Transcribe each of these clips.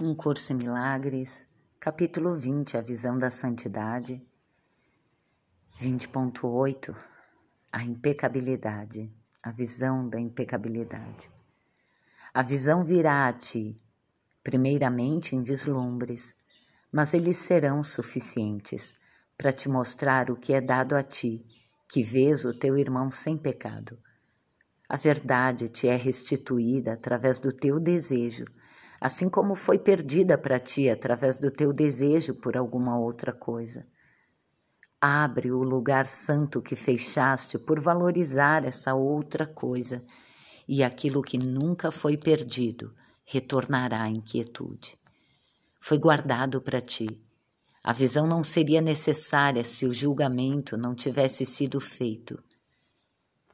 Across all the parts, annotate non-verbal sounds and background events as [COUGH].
Um Curso em Milagres, capítulo 20, a visão da santidade. 20.8, a impecabilidade, a visão da impecabilidade. A visão virá a ti, primeiramente em vislumbres, mas eles serão suficientes para te mostrar o que é dado a ti, que vês o teu irmão sem pecado. A verdade te é restituída através do teu desejo assim como foi perdida para ti através do teu desejo por alguma outra coisa. Abre o lugar santo que fechaste por valorizar essa outra coisa, e aquilo que nunca foi perdido retornará em quietude. Foi guardado para ti. A visão não seria necessária se o julgamento não tivesse sido feito.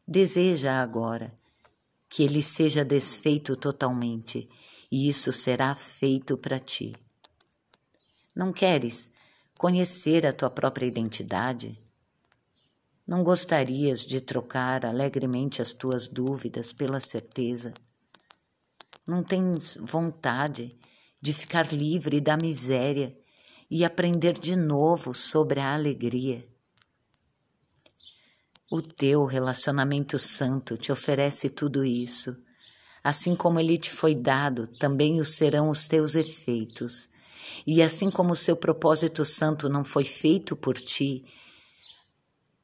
Deseja agora que ele seja desfeito totalmente e isso será feito para ti. Não queres conhecer a tua própria identidade? Não gostarias de trocar alegremente as tuas dúvidas pela certeza? Não tens vontade de ficar livre da miséria e aprender de novo sobre a alegria? O teu relacionamento santo te oferece tudo isso Assim como ele te foi dado, também o serão os teus efeitos. E assim como o seu propósito santo não foi feito por ti,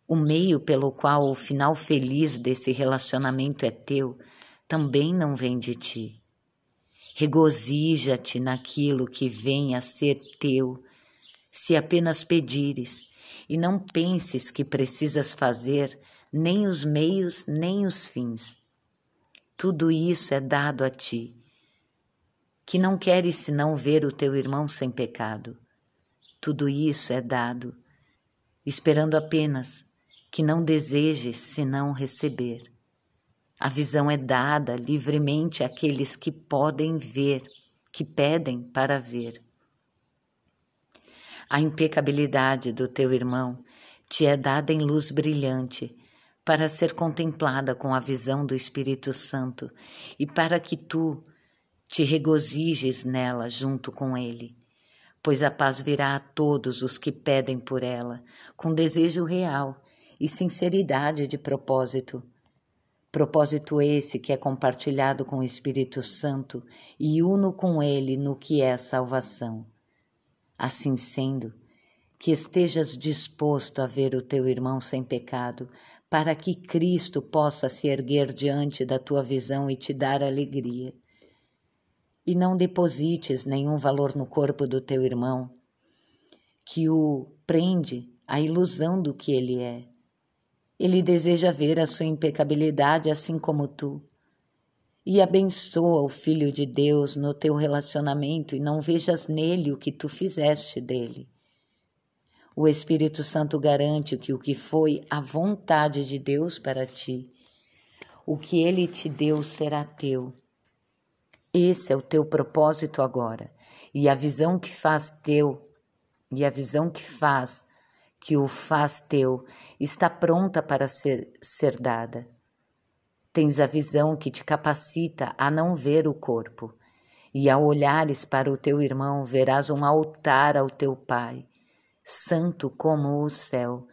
o meio pelo qual o final feliz desse relacionamento é teu, também não vem de ti. Regozija-te naquilo que vem a ser teu, se apenas pedires, e não penses que precisas fazer nem os meios nem os fins tudo isso é dado a ti, que não queres senão ver o teu irmão sem pecado. Tudo isso é dado, esperando apenas que não desejes senão receber. A visão é dada livremente àqueles que podem ver, que pedem para ver. A impecabilidade do teu irmão te é dada em luz brilhante para ser contemplada com a visão do Espírito Santo e para que tu te regozijes nela junto com ele. Pois a paz virá a todos os que pedem por ela, com desejo real e sinceridade de propósito. Propósito esse que é compartilhado com o Espírito Santo e uno com ele no que é a salvação. Assim sendo, que estejas disposto a ver o teu irmão sem pecado, para que Cristo possa se erguer diante da tua visão e te dar alegria. E não deposites nenhum valor no corpo do teu irmão, que o prende à ilusão do que ele é. Ele deseja ver a sua impecabilidade assim como tu. E abençoa o Filho de Deus no teu relacionamento e não vejas nele o que tu fizeste dele. O Espírito Santo garante que o que foi a vontade de Deus para ti, o que ele te deu será teu. Esse é o teu propósito agora, e a visão que faz teu, e a visão que faz, que o faz teu, está pronta para ser, ser dada. Tens a visão que te capacita a não ver o corpo, e ao olhares para o teu irmão, verás um altar ao teu Pai santo como o céu,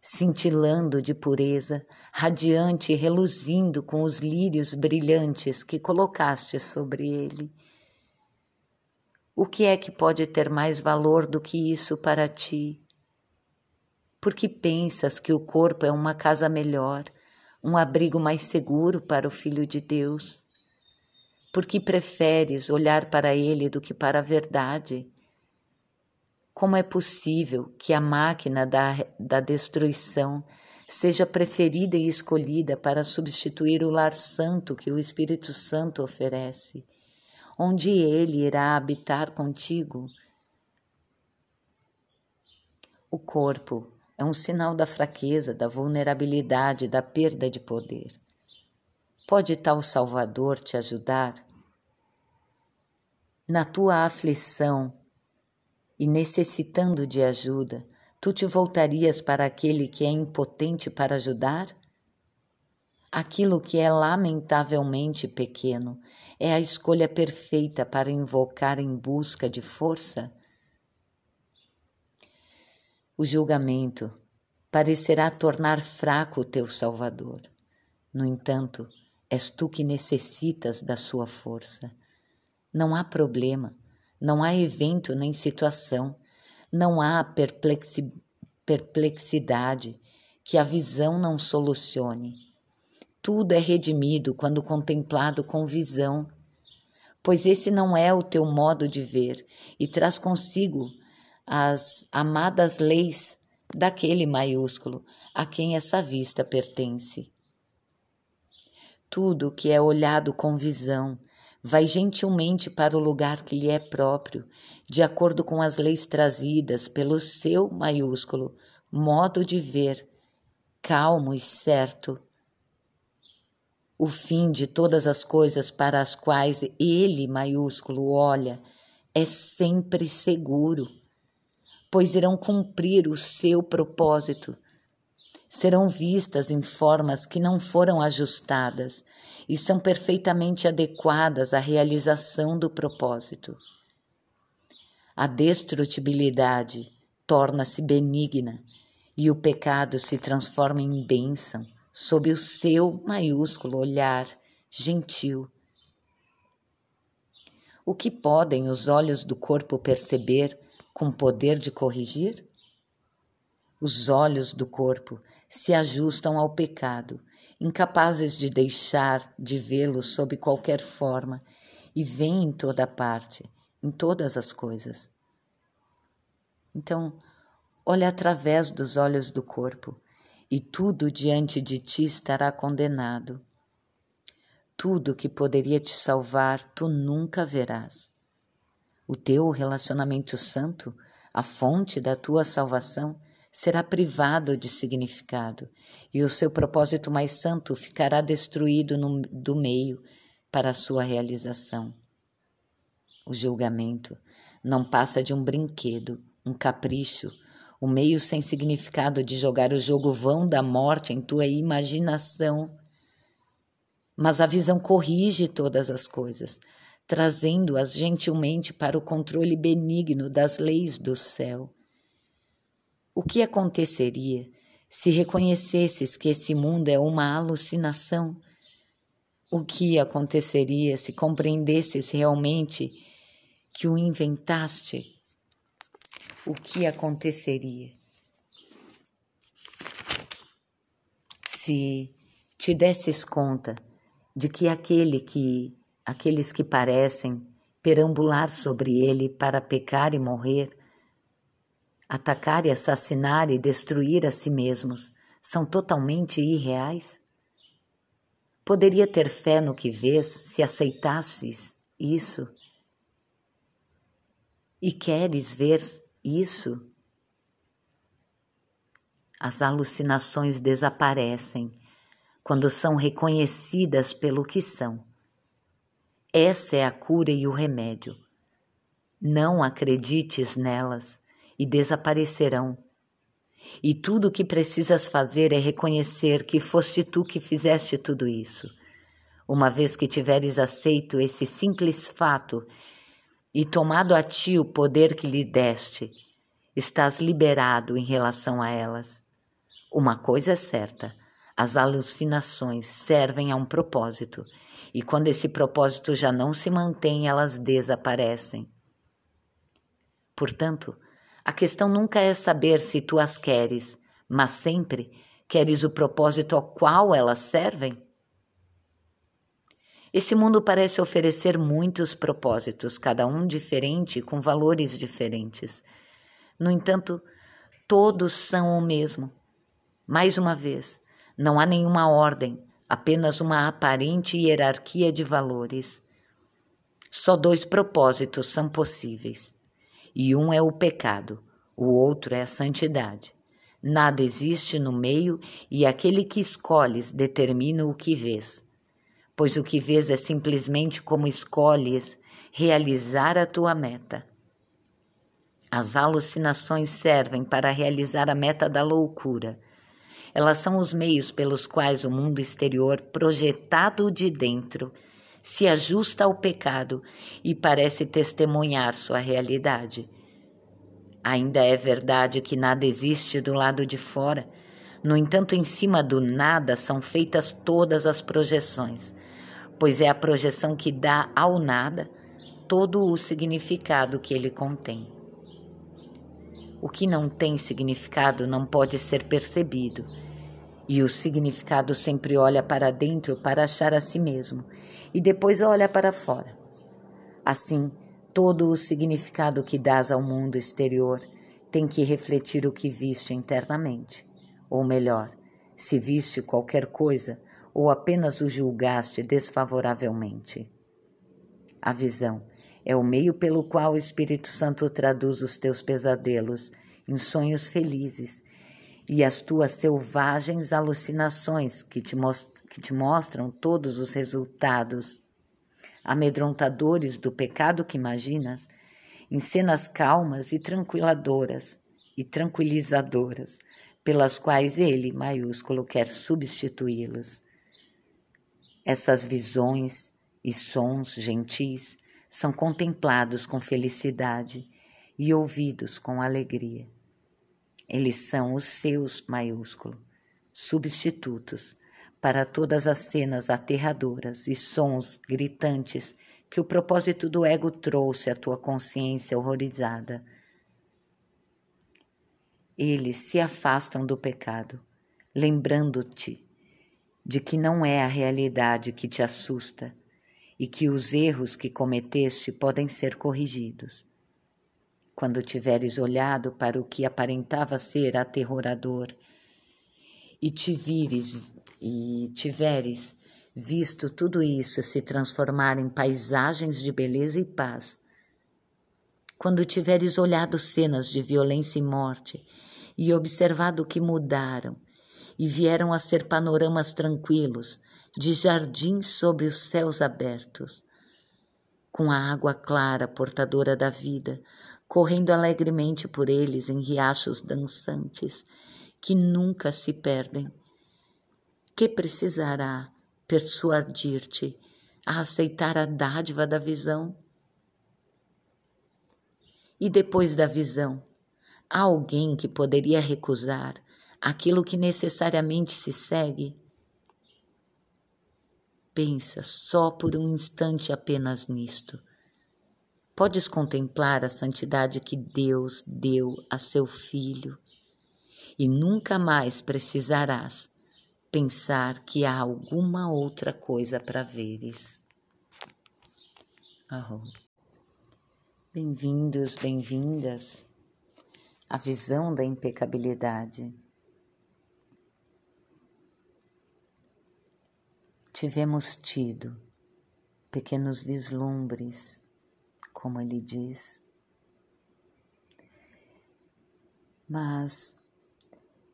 cintilando de pureza, radiante e reluzindo com os lírios brilhantes que colocaste sobre ele. O que é que pode ter mais valor do que isso para ti? Porque pensas que o corpo é uma casa melhor, um abrigo mais seguro para o Filho de Deus? Porque preferes olhar para ele do que para a verdade? Como é possível que a máquina da, da destruição seja preferida e escolhida para substituir o lar santo que o Espírito Santo oferece, onde ele irá habitar contigo? O corpo é um sinal da fraqueza, da vulnerabilidade, da perda de poder. Pode tal Salvador te ajudar? Na tua aflição, e necessitando de ajuda, tu te voltarias para aquele que é impotente para ajudar? Aquilo que é lamentavelmente pequeno é a escolha perfeita para invocar em busca de força? O julgamento parecerá tornar fraco o teu Salvador. No entanto, és tu que necessitas da sua força. Não há problema, não há evento nem situação, não há perplexi perplexidade que a visão não solucione. Tudo é redimido quando contemplado com visão, pois esse não é o teu modo de ver e traz consigo as amadas leis daquele maiúsculo a quem essa vista pertence. Tudo que é olhado com visão vai gentilmente para o lugar que lhe é próprio, de acordo com as leis trazidas pelo seu maiúsculo modo de ver, calmo e certo. O fim de todas as coisas para as quais ele maiúsculo olha é sempre seguro, pois irão cumprir o seu propósito serão vistas em formas que não foram ajustadas e são perfeitamente adequadas à realização do propósito. A destrutibilidade torna-se benigna e o pecado se transforma em bênção sob o seu maiúsculo olhar gentil. O que podem os olhos do corpo perceber com poder de corrigir? Os olhos do corpo se ajustam ao pecado, incapazes de deixar de vê-lo sob qualquer forma, e vêm em toda parte, em todas as coisas. Então, olha através dos olhos do corpo, e tudo diante de ti estará condenado. Tudo que poderia te salvar, tu nunca verás. O teu relacionamento santo, a fonte da tua salvação, será privado de significado e o seu propósito mais santo ficará destruído no, do meio para a sua realização. O julgamento não passa de um brinquedo, um capricho, o um meio sem significado de jogar o jogo vão da morte em tua imaginação. Mas a visão corrige todas as coisas, trazendo-as gentilmente para o controle benigno das leis do céu o que aconteceria se reconhecesses que esse mundo é uma alucinação? O que aconteceria se compreendesses realmente que o inventaste? O que aconteceria? Se te desses conta de que aquele que aqueles que parecem perambular sobre ele para pecar e morrer atacar e assassinar e destruir a si mesmos são totalmente irreais? Poderia ter fé no que vês se aceitasses isso? E queres ver isso? As alucinações desaparecem quando são reconhecidas pelo que são. Essa é a cura e o remédio. Não acredites nelas e desaparecerão. E tudo o que precisas fazer é reconhecer que foste tu que fizeste tudo isso. Uma vez que tiveres aceito esse simples fato e tomado a ti o poder que lhe deste, estás liberado em relação a elas. Uma coisa é certa: as alucinações servem a um propósito, e quando esse propósito já não se mantém, elas desaparecem. Portanto, a questão nunca é saber se tu as queres, mas sempre queres o propósito ao qual elas servem? Esse mundo parece oferecer muitos propósitos, cada um diferente, com valores diferentes. No entanto, todos são o mesmo. Mais uma vez, não há nenhuma ordem, apenas uma aparente hierarquia de valores. Só dois propósitos são possíveis e um é o pecado, o outro é a santidade. Nada existe no meio e aquele que escolhes determina o que vês. Pois o que vês é simplesmente como escolhes realizar a tua meta. As alucinações servem para realizar a meta da loucura, Elas são os meios pelos quais o mundo exterior, projetado de dentro, se ajusta ao pecado e parece testemunhar sua realidade. Ainda é verdade que nada existe do lado de fora. No entanto, em cima do nada são feitas todas as projeções, pois é a projeção que dá ao nada todo o significado que ele contém. O que não tem significado não pode ser percebido, e o significado sempre olha para dentro para achar a si mesmo e depois olha para fora. Assim, todo o significado que dás ao mundo exterior tem que refletir o que viste internamente. Ou melhor, se viste qualquer coisa ou apenas o julgaste desfavoravelmente. A visão é o meio pelo qual o Espírito Santo traduz os teus pesadelos em sonhos felizes e as tuas selvagens alucinações que te, que te mostram todos os resultados amedrontadores do pecado que imaginas em cenas calmas e tranquiladoras e tranquilizadoras pelas quais ele, maiúsculo, quer substituí-los. Essas visões e sons gentis são contemplados com felicidade e ouvidos com alegria. Eles são os seus, maiúsculo, substitutos para todas as cenas aterradoras e sons gritantes que o propósito do ego trouxe à tua consciência horrorizada. Eles se afastam do pecado, lembrando-te de que não é a realidade que te assusta, e que os erros que cometeste podem ser corrigidos. Quando tiveres olhado para o que aparentava ser aterrorador e te vires e tiveres visto tudo isso se transformar em paisagens de beleza e paz, quando tiveres olhado cenas de violência e morte e observado que mudaram e vieram a ser panoramas tranquilos de jardins sobre os céus abertos, com a água clara portadora da vida, correndo alegremente por eles em riachos dançantes que nunca se perdem. Que precisará persuadir-te a aceitar a dádiva da visão? E depois da visão, há alguém que poderia recusar aquilo que necessariamente se segue? Pensa só por um instante apenas nisto. Podes contemplar a santidade que Deus deu a seu Filho e nunca mais precisarás pensar que há alguma outra coisa para veres. Bem-vindos, bem-vindas à visão da impecabilidade. Tivemos tido pequenos vislumbres, como ele diz, mas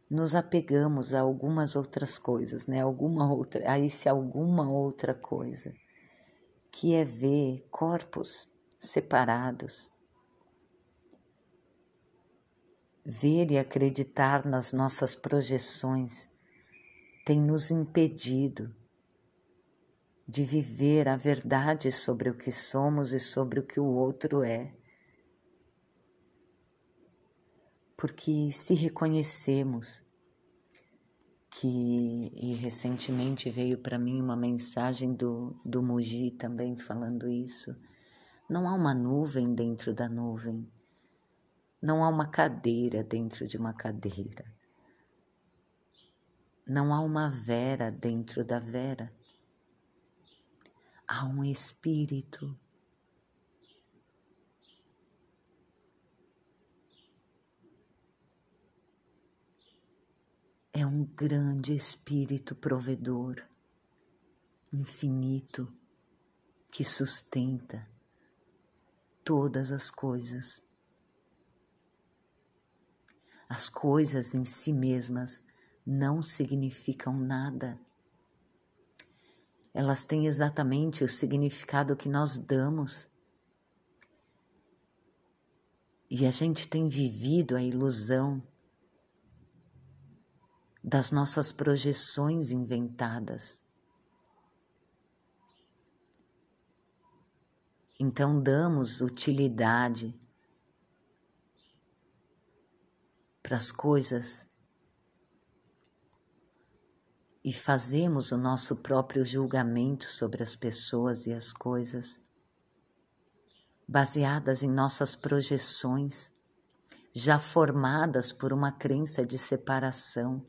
nos apegamos a algumas outras coisas, né? Alguma outra, a esse alguma outra coisa, que é ver corpos separados, ver e acreditar nas nossas projeções tem nos impedido de viver a verdade sobre o que somos e sobre o que o outro é. Porque se reconhecemos que, e recentemente veio para mim uma mensagem do, do Muji também falando isso, não há uma nuvem dentro da nuvem, não há uma cadeira dentro de uma cadeira, não há uma vera dentro da vera há um espírito. É um grande espírito provedor, infinito, que sustenta todas as coisas. As coisas em si mesmas não significam nada elas têm exatamente o significado que nós damos. E a gente tem vivido a ilusão das nossas projeções inventadas. Então damos utilidade para as coisas e fazemos o nosso próprio julgamento sobre as pessoas e as coisas, baseadas em nossas projeções, já formadas por uma crença de separação.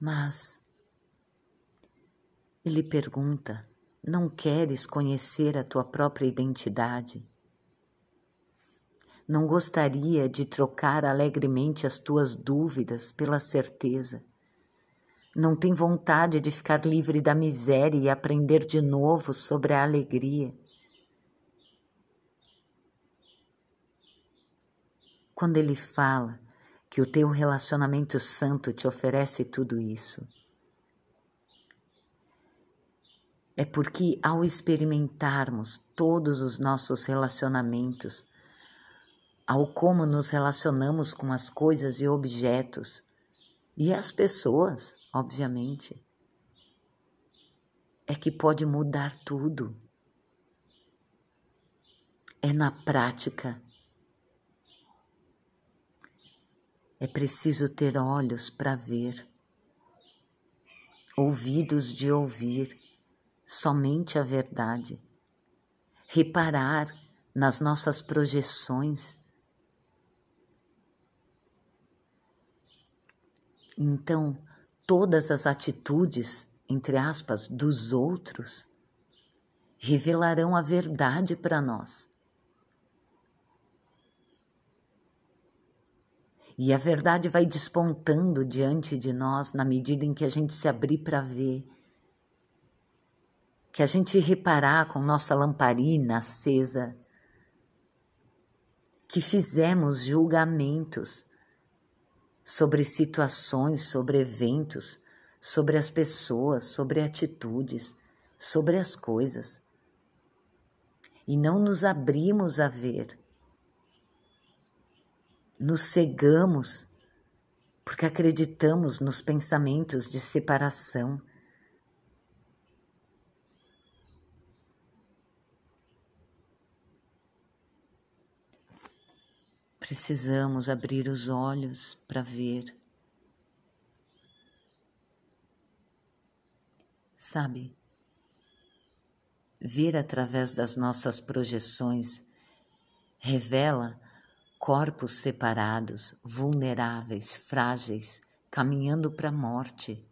Mas ele pergunta: não queres conhecer a tua própria identidade? Não gostaria de trocar alegremente as tuas dúvidas pela certeza? Não tem vontade de ficar livre da miséria e aprender de novo sobre a alegria? Quando ele fala que o teu relacionamento santo te oferece tudo isso, é porque ao experimentarmos todos os nossos relacionamentos, ao como nos relacionamos com as coisas e objetos e as pessoas, obviamente, é que pode mudar tudo. É na prática. É preciso ter olhos para ver, ouvidos de ouvir somente a verdade, reparar nas nossas projeções. Então, todas as atitudes, entre aspas, dos outros revelarão a verdade para nós. E a verdade vai despontando diante de nós na medida em que a gente se abrir para ver que a gente reparar com nossa lamparina acesa que fizemos julgamentos sobre situações, sobre eventos, sobre as pessoas, sobre atitudes, sobre as coisas. E não nos abrimos a ver. Nos cegamos porque acreditamos nos pensamentos de separação Precisamos abrir os olhos para ver. Sabe, ver através das nossas projeções revela corpos separados, vulneráveis, frágeis, caminhando para a morte.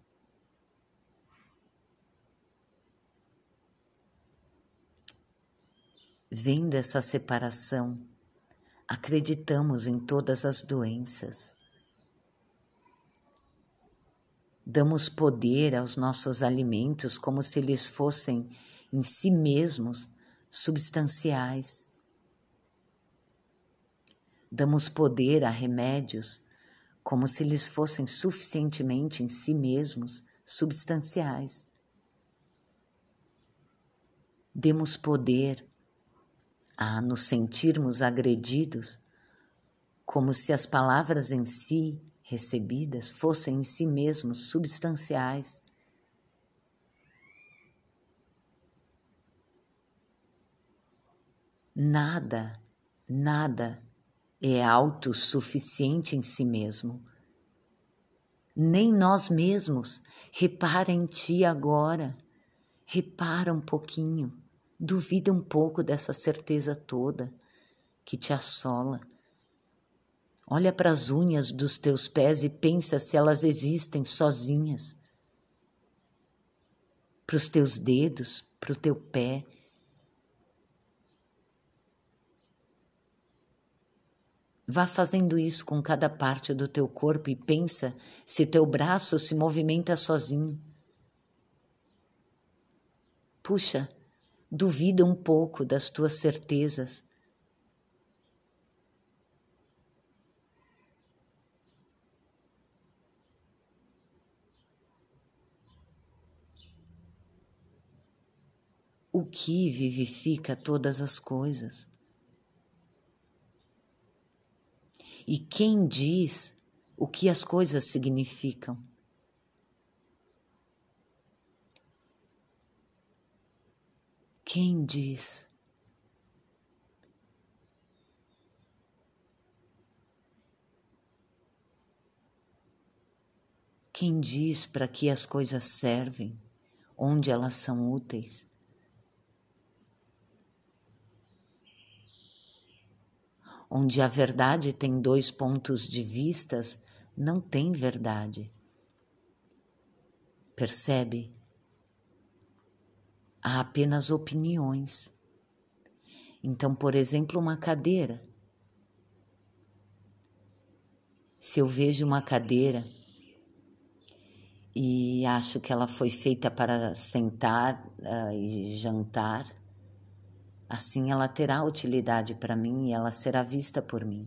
Vendo essa separação, acreditamos em todas as doenças. Damos poder aos nossos alimentos como se eles fossem em si mesmos substanciais. Damos poder a remédios como se eles fossem suficientemente em si mesmos substanciais. Demos poder a nos sentirmos agredidos, como se as palavras em si recebidas fossem em si mesmos substanciais. Nada, nada é autossuficiente em si mesmo. Nem nós mesmos. Repara em ti agora. Repara um pouquinho. Duvida um pouco dessa certeza toda que te assola. Olha para as unhas dos teus pés e pensa se elas existem sozinhas. Para os teus dedos, para o teu pé. Vá fazendo isso com cada parte do teu corpo e pensa se teu braço se movimenta sozinho. Puxa, Duvida um pouco das tuas certezas. O que vivifica todas as coisas? E quem diz o que as coisas significam? Quem diz? Quem diz para que as coisas servem, onde elas são úteis? Onde a verdade tem dois pontos de vistas, não tem verdade. Percebe? Há apenas opiniões. Então, por exemplo, uma cadeira. Se eu vejo uma cadeira e acho que ela foi feita para sentar uh, e jantar. Assim ela terá utilidade para mim e ela será vista por mim.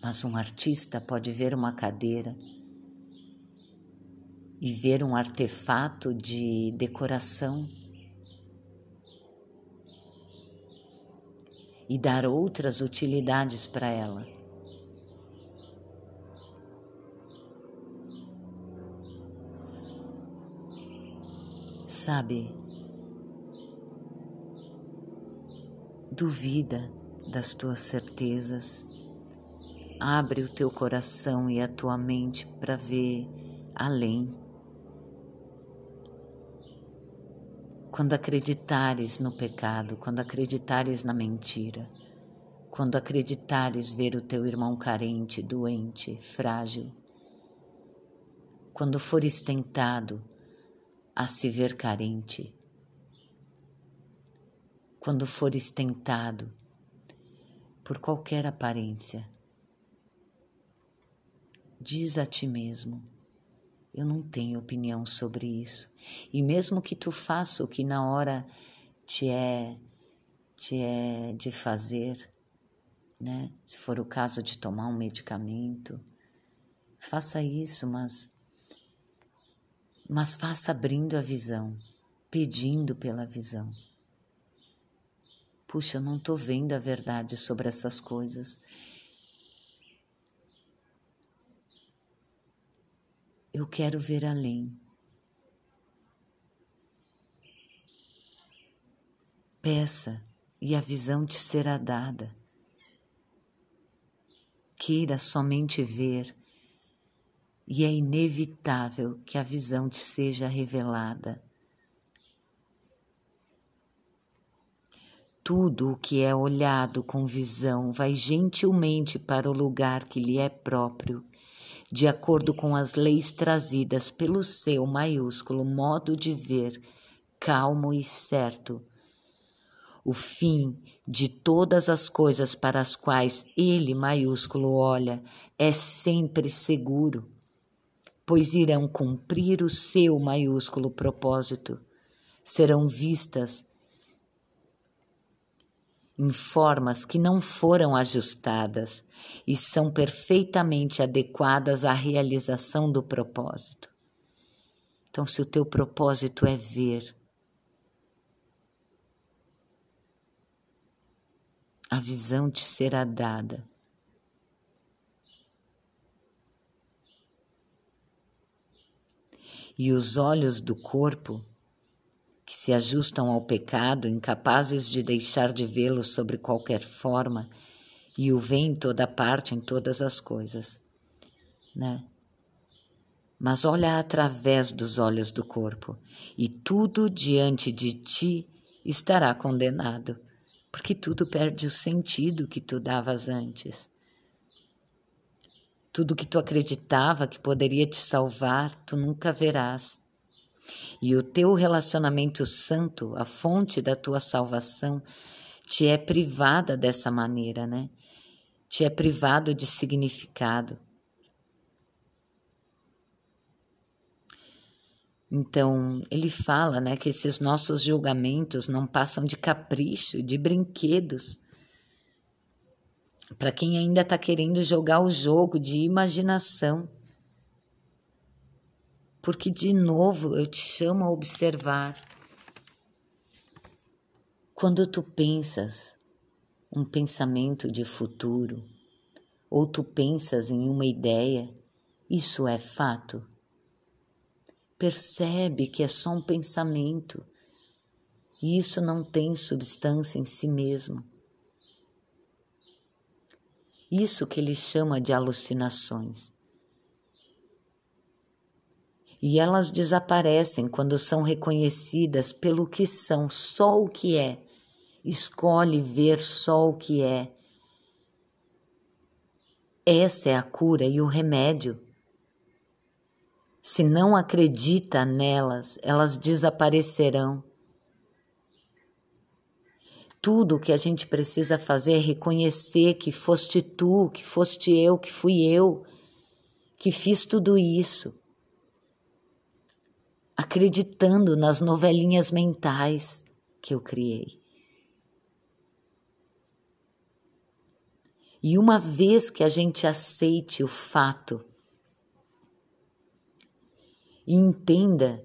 Mas um artista pode ver uma cadeira e ver um artefato de decoração e dar outras utilidades para ela. sabe, duvida das tuas certezas, abre o teu coração e a tua mente para ver além. Quando acreditares no pecado, quando acreditares na mentira, quando acreditares ver o teu irmão carente, doente, frágil, quando fores tentado a se ver carente. Quando fores tentado por qualquer aparência, diz a ti mesmo: Eu não tenho opinião sobre isso. E mesmo que tu faça o que na hora te é, te é de fazer, né? Se for o caso de tomar um medicamento, faça isso, mas mas faça abrindo a visão, pedindo pela visão. Puxa, eu não estou vendo a verdade sobre essas coisas. Eu quero ver além. Peça e a visão te será dada. Queira somente ver e é inevitável que a visão te seja revelada. Tudo o que é olhado com visão vai gentilmente para o lugar que lhe é próprio, de acordo com as leis trazidas pelo seu maiúsculo modo de ver, calmo e certo. O fim de todas as coisas para as quais ele maiúsculo olha é sempre seguro pois irão cumprir o seu maiúsculo propósito, serão vistas em formas que não foram ajustadas e são perfeitamente adequadas à realização do propósito. Então, se o teu propósito é ver, a visão te será dada e os olhos do corpo, que se ajustam ao pecado, incapazes de deixar de vê-lo sobre qualquer forma, e o vê em toda parte, em todas as coisas, né? Mas olha através dos olhos do corpo, e tudo diante de ti estará condenado, porque tudo perde o sentido que tu davas antes. Tudo que tu acreditava que poderia te salvar, tu nunca verás. E o teu relacionamento santo, a fonte da tua salvação, te é privada dessa maneira, né? Te é privado de significado. Então, ele fala, né, que esses nossos julgamentos não passam de capricho, de brinquedos para quem ainda está querendo jogar o jogo de imaginação. Porque, de novo, eu te chamo a observar. Quando tu pensas um pensamento de futuro, ou tu pensas em uma ideia, isso é fato. Percebe que é só um pensamento e isso não tem substância em si mesmo. Isso que ele chama de alucinações. E elas desaparecem quando são reconhecidas pelo que são, só o que é. Escolhe ver só o que é. Essa é a cura e o remédio. Se não acredita nelas, elas desaparecerão. Tudo o que a gente precisa fazer é reconhecer que foste tu, que foste eu, que fui eu, que fiz tudo isso. Acreditando nas novelinhas mentais que eu criei. E uma vez que a gente aceite o fato e entenda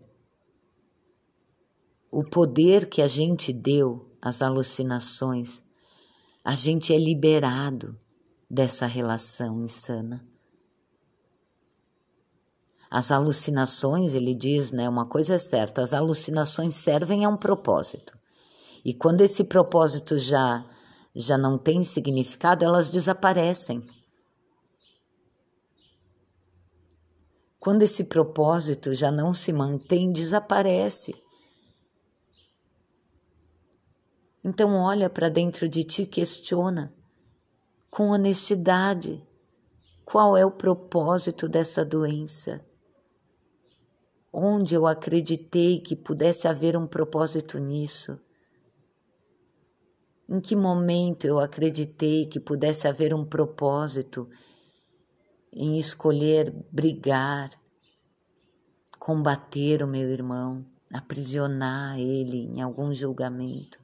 o poder que a gente deu as alucinações, a gente é liberado dessa relação insana. As alucinações, ele diz, né, uma coisa é certa, as alucinações servem a um propósito. E quando esse propósito já já não tem significado, elas desaparecem. Quando esse propósito já não se mantém, desaparece. Então olha para dentro de ti, questiona com honestidade qual é o propósito dessa doença. Onde eu acreditei que pudesse haver um propósito nisso? Em que momento eu acreditei que pudesse haver um propósito em escolher brigar, combater o meu irmão, aprisionar ele em algum julgamento?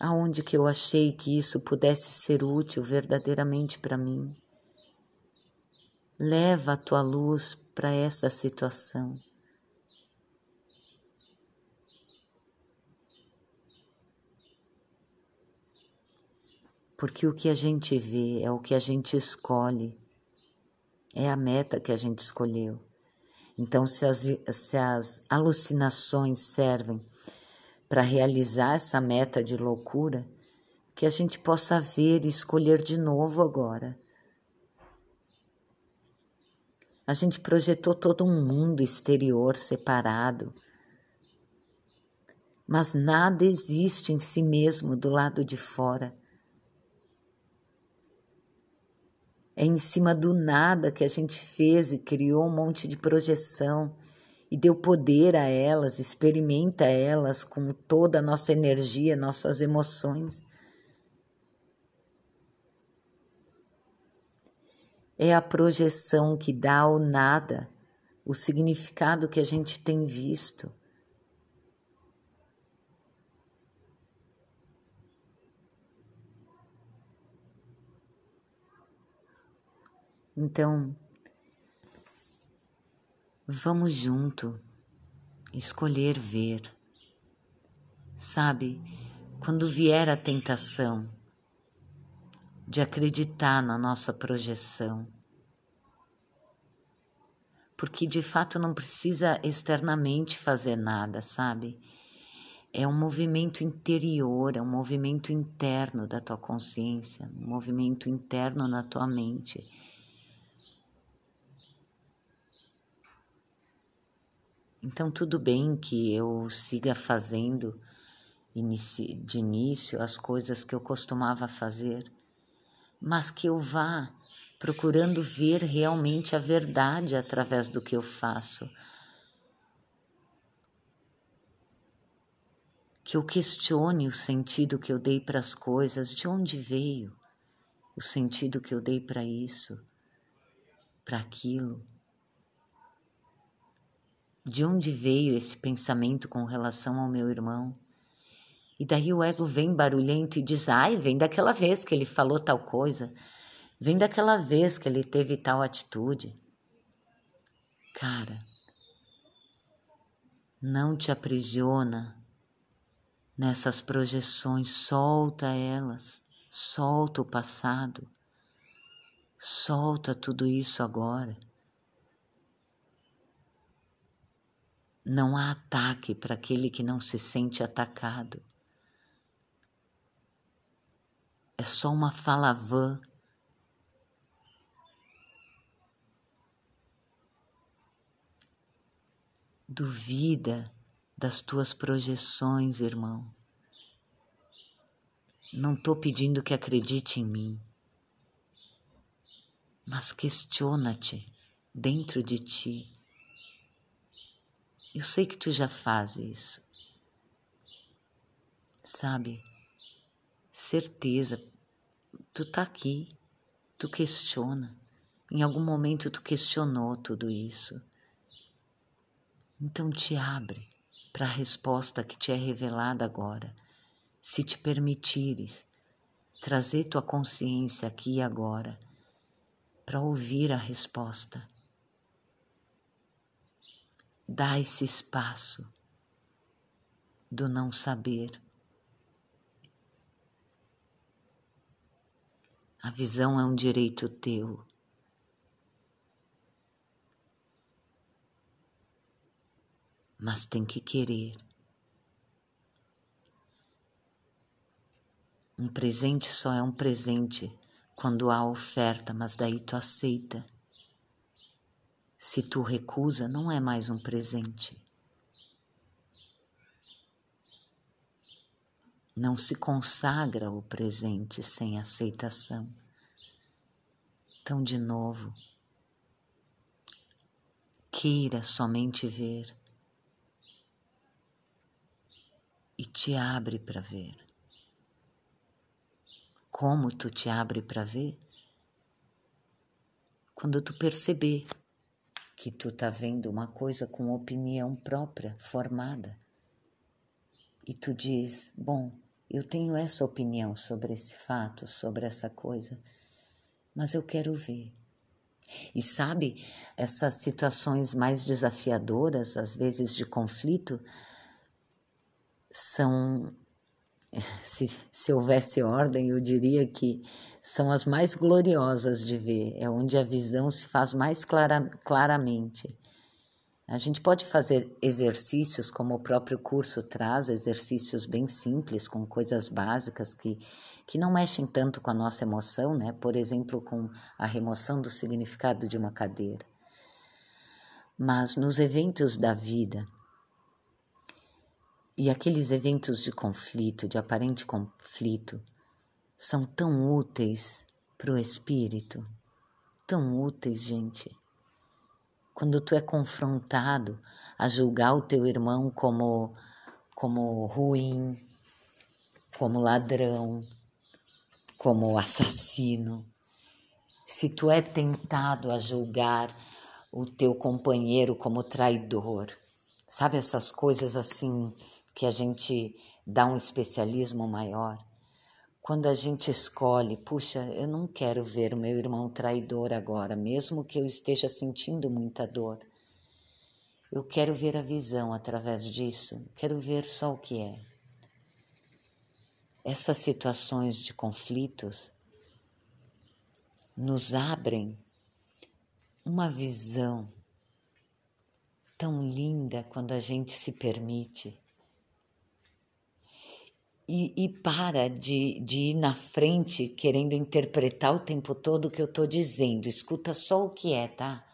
Aonde que eu achei que isso pudesse ser útil verdadeiramente para mim? Leva a tua luz para essa situação. Porque o que a gente vê é o que a gente escolhe, é a meta que a gente escolheu. Então, se as, se as alucinações servem para realizar essa meta de loucura, que a gente possa ver e escolher de novo agora. A gente projetou todo um mundo exterior separado, mas nada existe em si mesmo do lado de fora. É em cima do nada que a gente fez e criou um monte de projeção e deu poder a elas, experimenta elas com toda a nossa energia, nossas emoções. É a projeção que dá ao nada o significado que a gente tem visto. Então, Vamos junto escolher ver. Sabe, quando vier a tentação de acreditar na nossa projeção, porque de fato não precisa externamente fazer nada, sabe? É um movimento interior, é um movimento interno da tua consciência, um movimento interno na tua mente Então, tudo bem que eu siga fazendo de início as coisas que eu costumava fazer, mas que eu vá procurando ver realmente a verdade através do que eu faço. Que eu questione o sentido que eu dei para as coisas, de onde veio o sentido que eu dei para isso, para aquilo. De onde veio esse pensamento com relação ao meu irmão? E daí o ego vem barulhento e diz: ai, vem daquela vez que ele falou tal coisa, vem daquela vez que ele teve tal atitude. Cara, não te aprisiona nessas projeções, solta elas. Solta o passado. Solta tudo isso agora. Não há ataque para aquele que não se sente atacado. É só uma fala vã. Duvida das tuas projeções, irmão. Não estou pedindo que acredite em mim, mas questiona-te dentro de ti. Eu sei que tu já faz isso. Sabe? Certeza, tu tá aqui, tu questiona. Em algum momento tu questionou tudo isso. Então te abre para a resposta que te é revelada agora, se te permitires trazer tua consciência aqui e agora para ouvir a resposta. Dá esse espaço do não saber. A visão é um direito teu. Mas tem que querer. Um presente só é um presente quando há oferta, mas daí tu aceita. Se tu recusa, não é mais um presente. Não se consagra o presente sem aceitação. Então, de novo, queira somente ver e te abre para ver. Como tu te abre para ver? Quando tu perceber que tu tá vendo uma coisa com opinião própria, formada, e tu diz: Bom, eu tenho essa opinião sobre esse fato, sobre essa coisa, mas eu quero ver. E sabe, essas situações mais desafiadoras, às vezes de conflito, são. [LAUGHS] Se, se houvesse ordem, eu diria que são as mais gloriosas de ver, é onde a visão se faz mais clara, claramente. A gente pode fazer exercícios, como o próprio curso traz, exercícios bem simples, com coisas básicas que, que não mexem tanto com a nossa emoção, né? Por exemplo, com a remoção do significado de uma cadeira. Mas nos eventos da vida, e aqueles eventos de conflito, de aparente conflito, são tão úteis para o espírito, tão úteis, gente quando tu é confrontado a julgar o teu irmão como como ruim, como ladrão, como assassino, se tu é tentado a julgar o teu companheiro como traidor, sabe essas coisas assim que a gente dá um especialismo maior? Quando a gente escolhe, puxa, eu não quero ver o meu irmão traidor agora, mesmo que eu esteja sentindo muita dor. Eu quero ver a visão através disso, quero ver só o que é. Essas situações de conflitos nos abrem uma visão tão linda quando a gente se permite e, e para de, de ir na frente querendo interpretar o tempo todo o que eu estou dizendo. Escuta só o que é, tá?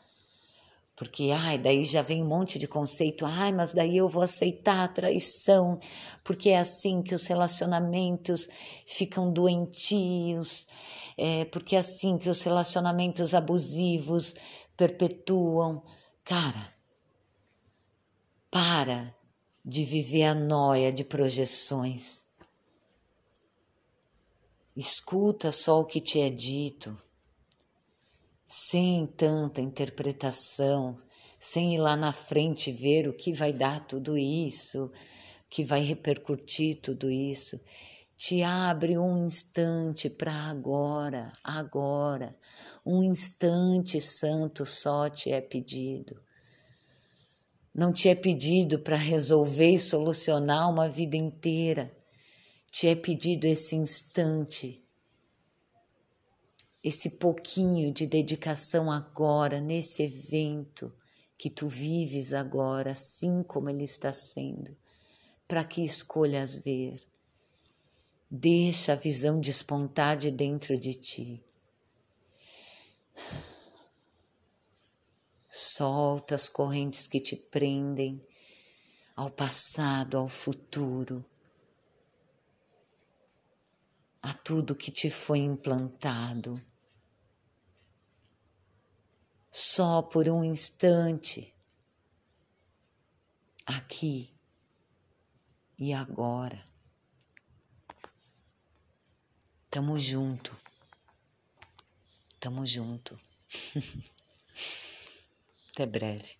Porque, ai, daí já vem um monte de conceito, ai, mas daí eu vou aceitar a traição, porque é assim que os relacionamentos ficam doentios, é, porque é assim que os relacionamentos abusivos perpetuam. Cara, para de viver a noia de projeções. Escuta só o que te é dito, sem tanta interpretação, sem ir lá na frente ver o que vai dar tudo isso, que vai repercutir tudo isso. Te abre um instante para agora, agora. Um instante santo só te é pedido. Não te é pedido para resolver e solucionar uma vida inteira te é pedido esse instante esse pouquinho de dedicação agora, nesse evento que tu vives agora, assim como ele está sendo, para que escolhas ver. Deixa a visão despontar de dentro de ti. Solta as correntes que te prendem ao passado, ao futuro, a tudo que te foi implantado. Só por um instante, aqui e agora. Tamo junto. Tamo junto. [LAUGHS] Até breve.